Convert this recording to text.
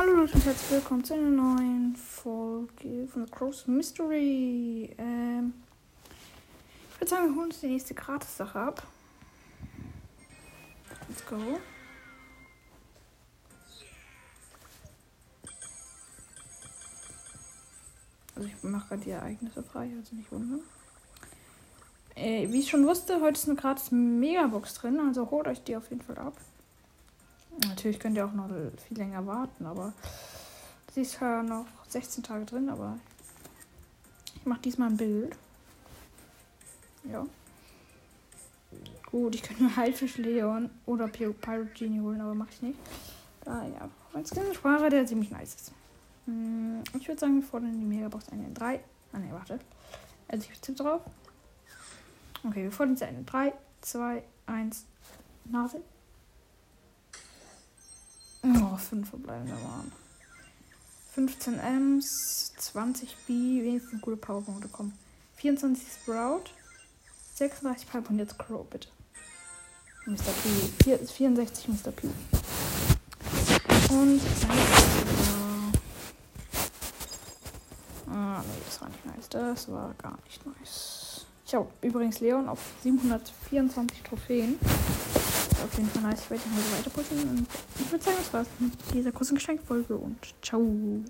Hallo Leute und herzlich willkommen zu einer neuen Folge von The Cross Mystery. Ähm, ich würde sagen, wir holen uns die nächste Gratis-Sache ab. Let's go. Also ich mache gerade die Ereignisse frei, also nicht wundern. Äh, wie ich schon wusste, heute ist eine gratis Megabox drin, also holt euch die auf jeden Fall ab. Natürlich könnt ihr auch noch viel länger warten, aber sie ist ja noch 16 Tage drin, aber ich mache diesmal ein Bild. Ja. Gut, ich könnte mir Heilfisch Leon oder Pirate Genie holen, aber mache ich nicht. Da, ja, mein Skin-Sprache, der ziemlich nice ist. Hm, ich würde sagen, wir fordern die Megabox ein in 3. Ah, ne, warte. Also ich tippe drauf. Okay, wir fordern sie ein in 3, 2, 1, Nase. Oh, 5 verbleibende waren. 15 Ms, 20 B, wenigstens gute Powerpunkte kommen. 24 Sprout, 36 Pipe und jetzt Crow, bitte. Mr. P. 64 Mr. P. Und Ah, nee, das war nicht nice. Das war gar nicht nice. Ich habe übrigens Leon auf 724 Trophäen auf jeden Fall nice. Ich werde ihn heute weiter pushen. Und ich würde sagen, das war's mit dieser kurzen Geschenkfolge und ciao.